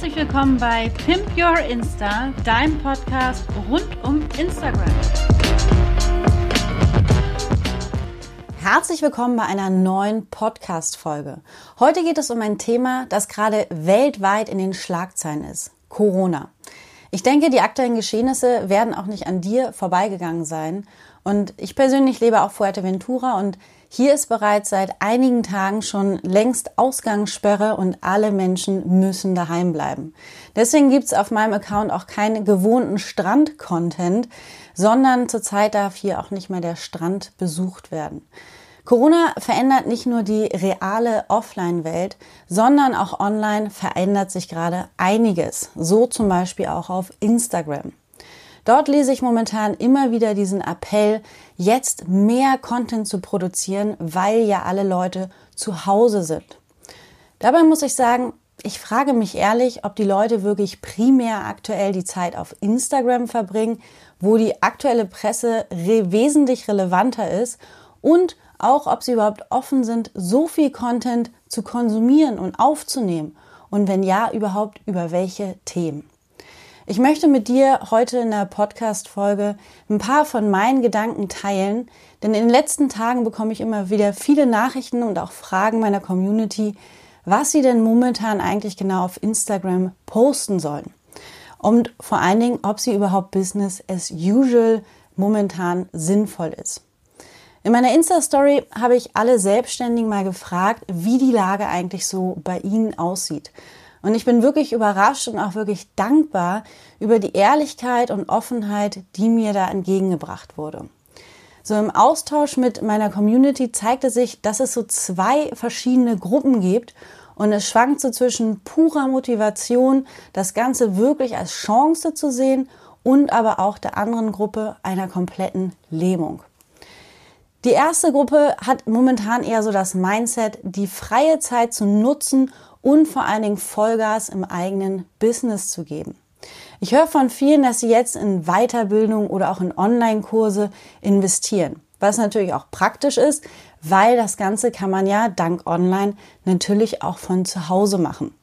Herzlich willkommen bei Pimp Your Insta, deinem Podcast rund um Instagram. Herzlich willkommen bei einer neuen Podcast-Folge. Heute geht es um ein Thema, das gerade weltweit in den Schlagzeilen ist. Corona. Ich denke, die aktuellen Geschehnisse werden auch nicht an dir vorbeigegangen sein. Und ich persönlich lebe auf Fuerteventura und hier ist bereits seit einigen Tagen schon längst Ausgangssperre und alle Menschen müssen daheim bleiben. Deswegen gibt's auf meinem Account auch keinen gewohnten Strand-Content, sondern zurzeit darf hier auch nicht mehr der Strand besucht werden. Corona verändert nicht nur die reale Offline-Welt, sondern auch online verändert sich gerade einiges. So zum Beispiel auch auf Instagram. Dort lese ich momentan immer wieder diesen Appell, jetzt mehr Content zu produzieren, weil ja alle Leute zu Hause sind. Dabei muss ich sagen, ich frage mich ehrlich, ob die Leute wirklich primär aktuell die Zeit auf Instagram verbringen, wo die aktuelle Presse re wesentlich relevanter ist und auch, ob sie überhaupt offen sind, so viel Content zu konsumieren und aufzunehmen und wenn ja, überhaupt über welche Themen. Ich möchte mit dir heute in der Podcast-Folge ein paar von meinen Gedanken teilen, denn in den letzten Tagen bekomme ich immer wieder viele Nachrichten und auch Fragen meiner Community, was sie denn momentan eigentlich genau auf Instagram posten sollen. Und vor allen Dingen, ob sie überhaupt Business as usual momentan sinnvoll ist. In meiner Insta-Story habe ich alle Selbstständigen mal gefragt, wie die Lage eigentlich so bei ihnen aussieht. Und ich bin wirklich überrascht und auch wirklich dankbar über die Ehrlichkeit und Offenheit, die mir da entgegengebracht wurde. So im Austausch mit meiner Community zeigte sich, dass es so zwei verschiedene Gruppen gibt und es schwankt so zwischen purer Motivation, das Ganze wirklich als Chance zu sehen und aber auch der anderen Gruppe einer kompletten Lähmung. Die erste Gruppe hat momentan eher so das Mindset, die freie Zeit zu nutzen und vor allen Dingen Vollgas im eigenen Business zu geben. Ich höre von vielen, dass sie jetzt in Weiterbildung oder auch in Online-Kurse investieren, was natürlich auch praktisch ist, weil das Ganze kann man ja dank Online natürlich auch von zu Hause machen.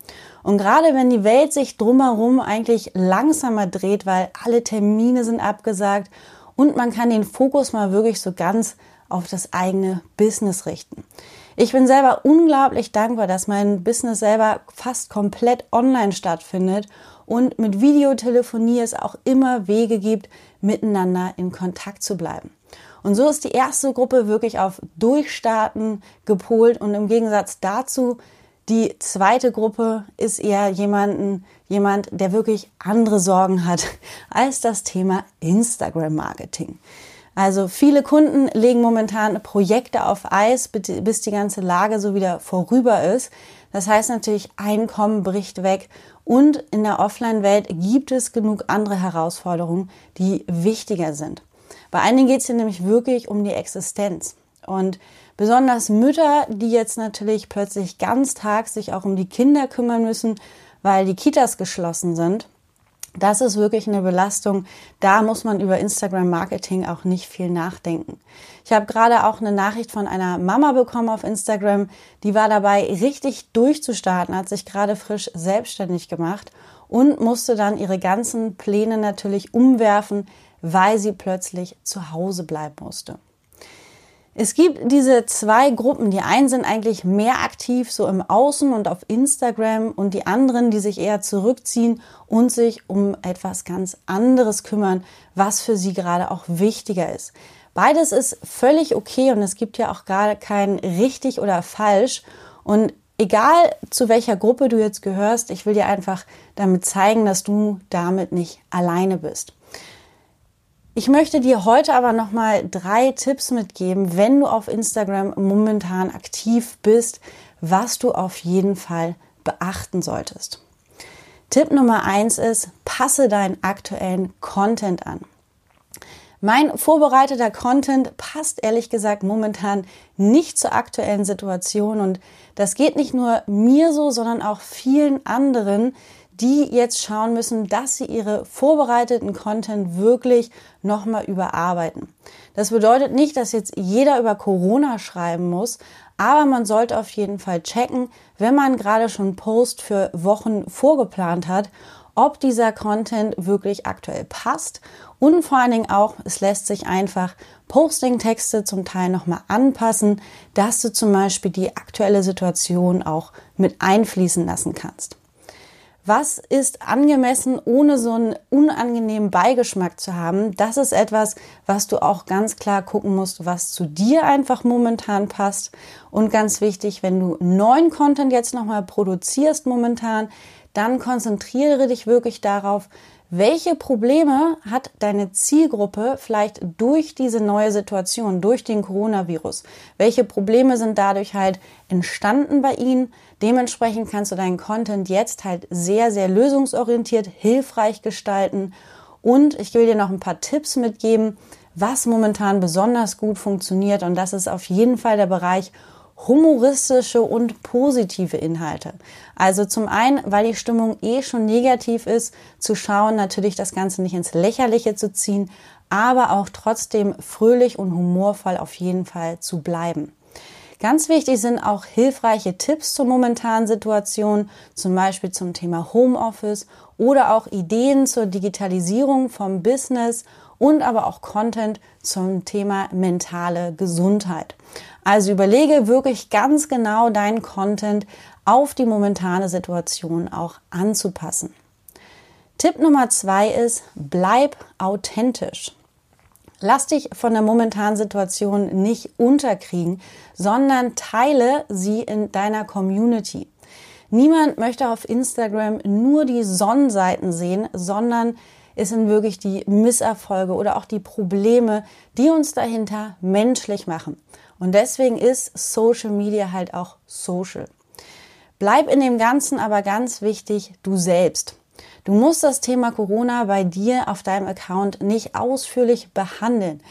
Und gerade wenn die Welt sich drumherum eigentlich langsamer dreht, weil alle Termine sind abgesagt und man kann den Fokus mal wirklich so ganz auf das eigene Business richten. Ich bin selber unglaublich dankbar, dass mein Business selber fast komplett online stattfindet und mit Videotelefonie es auch immer Wege gibt, miteinander in Kontakt zu bleiben. Und so ist die erste Gruppe wirklich auf Durchstarten gepolt und im Gegensatz dazu die zweite Gruppe ist eher jemanden, jemand, der wirklich andere Sorgen hat als das Thema Instagram Marketing. Also viele Kunden legen momentan Projekte auf Eis, bis die ganze Lage so wieder vorüber ist. Das heißt natürlich, Einkommen bricht weg und in der Offline-Welt gibt es genug andere Herausforderungen, die wichtiger sind. Bei einigen geht es hier nämlich wirklich um die Existenz. Und besonders Mütter, die jetzt natürlich plötzlich ganz tags sich auch um die Kinder kümmern müssen, weil die Kitas geschlossen sind, das ist wirklich eine Belastung. Da muss man über Instagram Marketing auch nicht viel nachdenken. Ich habe gerade auch eine Nachricht von einer Mama bekommen auf Instagram, die war dabei richtig durchzustarten, hat sich gerade frisch selbstständig gemacht und musste dann ihre ganzen Pläne natürlich umwerfen, weil sie plötzlich zu Hause bleiben musste. Es gibt diese zwei Gruppen. Die einen sind eigentlich mehr aktiv so im Außen und auf Instagram und die anderen, die sich eher zurückziehen und sich um etwas ganz anderes kümmern, was für sie gerade auch wichtiger ist. Beides ist völlig okay und es gibt ja auch gerade kein richtig oder falsch. Und egal zu welcher Gruppe du jetzt gehörst, ich will dir einfach damit zeigen, dass du damit nicht alleine bist. Ich möchte dir heute aber nochmal drei Tipps mitgeben, wenn du auf Instagram momentan aktiv bist, was du auf jeden Fall beachten solltest. Tipp Nummer eins ist, passe deinen aktuellen Content an. Mein vorbereiteter Content passt ehrlich gesagt momentan nicht zur aktuellen Situation und das geht nicht nur mir so, sondern auch vielen anderen, die jetzt schauen müssen, dass sie ihre vorbereiteten Content wirklich nochmal überarbeiten. Das bedeutet nicht, dass jetzt jeder über Corona schreiben muss, aber man sollte auf jeden Fall checken, wenn man gerade schon Post für Wochen vorgeplant hat, ob dieser Content wirklich aktuell passt und vor allen Dingen auch, es lässt sich einfach Posting-Texte zum Teil nochmal anpassen, dass du zum Beispiel die aktuelle Situation auch mit einfließen lassen kannst. Was ist angemessen, ohne so einen unangenehmen Beigeschmack zu haben? Das ist etwas, was du auch ganz klar gucken musst, was zu dir einfach momentan passt. Und ganz wichtig, wenn du neuen Content jetzt nochmal produzierst momentan, dann konzentriere dich wirklich darauf, welche Probleme hat deine Zielgruppe vielleicht durch diese neue Situation, durch den Coronavirus? Welche Probleme sind dadurch halt entstanden bei ihnen? Dementsprechend kannst du deinen Content jetzt halt sehr, sehr lösungsorientiert, hilfreich gestalten. Und ich will dir noch ein paar Tipps mitgeben, was momentan besonders gut funktioniert. Und das ist auf jeden Fall der Bereich humoristische und positive Inhalte. Also zum einen, weil die Stimmung eh schon negativ ist, zu schauen, natürlich das Ganze nicht ins Lächerliche zu ziehen, aber auch trotzdem fröhlich und humorvoll auf jeden Fall zu bleiben. Ganz wichtig sind auch hilfreiche Tipps zur momentanen Situation, zum Beispiel zum Thema Homeoffice oder auch Ideen zur Digitalisierung vom Business und aber auch Content zum Thema mentale Gesundheit. Also überlege wirklich ganz genau deinen Content auf die momentane Situation auch anzupassen. Tipp Nummer zwei ist, bleib authentisch. Lass dich von der momentanen Situation nicht unterkriegen, sondern teile sie in deiner Community. Niemand möchte auf Instagram nur die Sonnenseiten sehen, sondern es sind wirklich die Misserfolge oder auch die Probleme, die uns dahinter menschlich machen. Und deswegen ist Social Media halt auch social. Bleib in dem Ganzen aber ganz wichtig, du selbst. Du musst das Thema Corona bei dir auf deinem Account nicht ausführlich behandeln.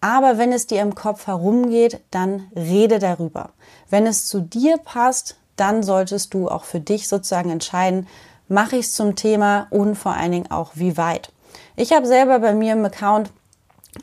Aber wenn es dir im Kopf herumgeht, dann rede darüber. Wenn es zu dir passt, dann solltest du auch für dich sozusagen entscheiden, mache ich es zum Thema und vor allen Dingen auch wie weit. Ich habe selber bei mir im Account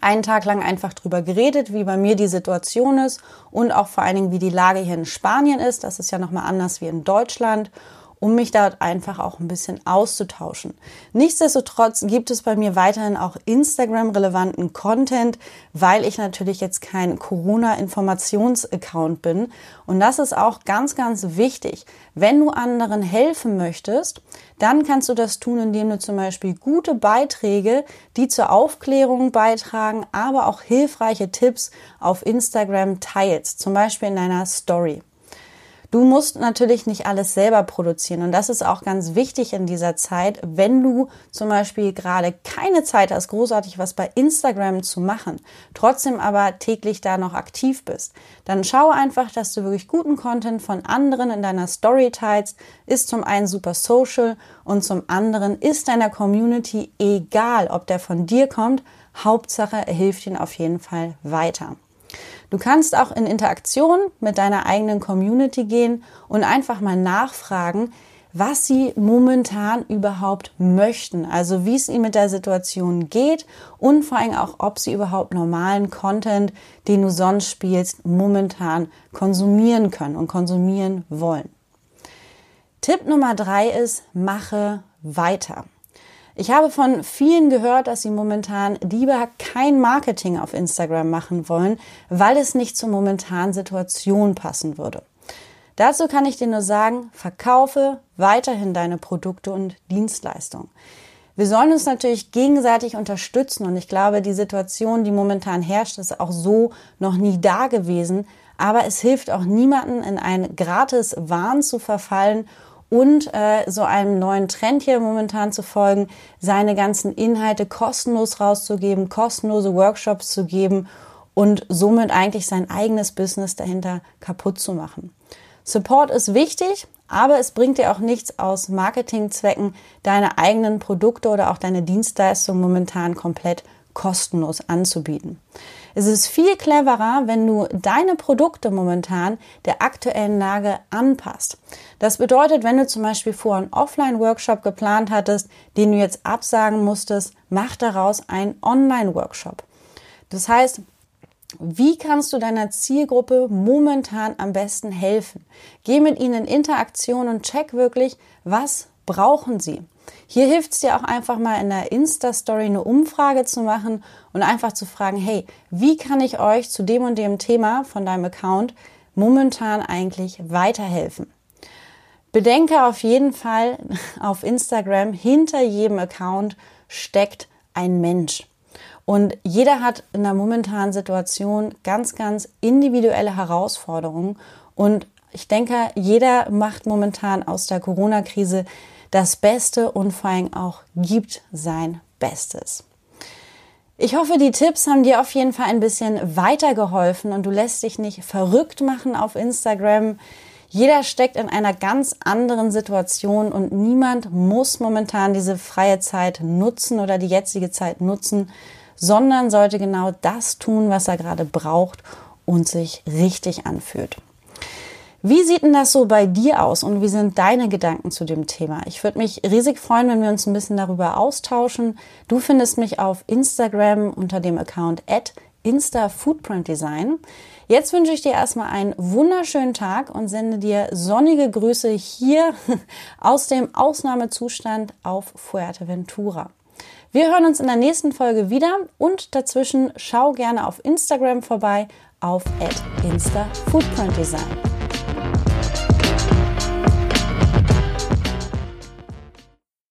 einen Tag lang einfach drüber geredet, wie bei mir die Situation ist und auch vor allen Dingen, wie die Lage hier in Spanien ist. Das ist ja nochmal anders wie in Deutschland um mich dort einfach auch ein bisschen auszutauschen. Nichtsdestotrotz gibt es bei mir weiterhin auch Instagram-relevanten Content, weil ich natürlich jetzt kein Corona-Informations-Account bin. Und das ist auch ganz, ganz wichtig. Wenn du anderen helfen möchtest, dann kannst du das tun, indem du zum Beispiel gute Beiträge, die zur Aufklärung beitragen, aber auch hilfreiche Tipps auf Instagram teilst, zum Beispiel in deiner Story. Du musst natürlich nicht alles selber produzieren und das ist auch ganz wichtig in dieser Zeit, wenn du zum Beispiel gerade keine Zeit hast, großartig was bei Instagram zu machen, trotzdem aber täglich da noch aktiv bist. Dann schau einfach, dass du wirklich guten Content von anderen in deiner Story teilst, ist zum einen super social und zum anderen ist deiner Community egal, ob der von dir kommt, Hauptsache er hilft ihnen auf jeden Fall weiter. Du kannst auch in Interaktion mit deiner eigenen Community gehen und einfach mal nachfragen, was sie momentan überhaupt möchten. Also wie es ihnen mit der Situation geht und vor allem auch, ob sie überhaupt normalen Content, den du sonst spielst, momentan konsumieren können und konsumieren wollen. Tipp Nummer drei ist, mache weiter. Ich habe von vielen gehört, dass sie momentan lieber kein Marketing auf Instagram machen wollen, weil es nicht zur momentanen Situation passen würde. Dazu kann ich dir nur sagen, verkaufe weiterhin deine Produkte und Dienstleistungen. Wir sollen uns natürlich gegenseitig unterstützen und ich glaube, die Situation, die momentan herrscht, ist auch so noch nie da gewesen. Aber es hilft auch niemanden, in einen gratis Wahn zu verfallen und äh, so einem neuen Trend hier momentan zu folgen, seine ganzen Inhalte kostenlos rauszugeben, kostenlose Workshops zu geben und somit eigentlich sein eigenes Business dahinter kaputt zu machen. Support ist wichtig, aber es bringt dir auch nichts aus Marketingzwecken, deine eigenen Produkte oder auch deine Dienstleistungen momentan komplett kostenlos anzubieten. Es ist viel cleverer, wenn du deine Produkte momentan der aktuellen Lage anpasst. Das bedeutet, wenn du zum Beispiel vor einen Offline-Workshop geplant hattest, den du jetzt absagen musstest, mach daraus einen Online-Workshop. Das heißt, wie kannst du deiner Zielgruppe momentan am besten helfen? Geh mit ihnen in Interaktion und check wirklich, was brauchen sie. Hier hilft es dir auch einfach mal in der Insta-Story eine Umfrage zu machen und einfach zu fragen, hey, wie kann ich euch zu dem und dem Thema von deinem Account momentan eigentlich weiterhelfen? Bedenke auf jeden Fall auf Instagram, hinter jedem Account steckt ein Mensch. Und jeder hat in der momentanen Situation ganz, ganz individuelle Herausforderungen. Und ich denke, jeder macht momentan aus der Corona-Krise das Beste und vor allem auch gibt sein Bestes. Ich hoffe, die Tipps haben dir auf jeden Fall ein bisschen weitergeholfen und du lässt dich nicht verrückt machen auf Instagram. Jeder steckt in einer ganz anderen Situation und niemand muss momentan diese freie Zeit nutzen oder die jetzige Zeit nutzen, sondern sollte genau das tun, was er gerade braucht und sich richtig anfühlt. Wie sieht denn das so bei dir aus und wie sind deine Gedanken zu dem Thema? Ich würde mich riesig freuen, wenn wir uns ein bisschen darüber austauschen. Du findest mich auf Instagram unter dem Account at InstaFootprintDesign. Jetzt wünsche ich dir erstmal einen wunderschönen Tag und sende dir sonnige Grüße hier aus dem Ausnahmezustand auf Fuerteventura. Wir hören uns in der nächsten Folge wieder und dazwischen schau gerne auf Instagram vorbei auf InstaFootprintDesign.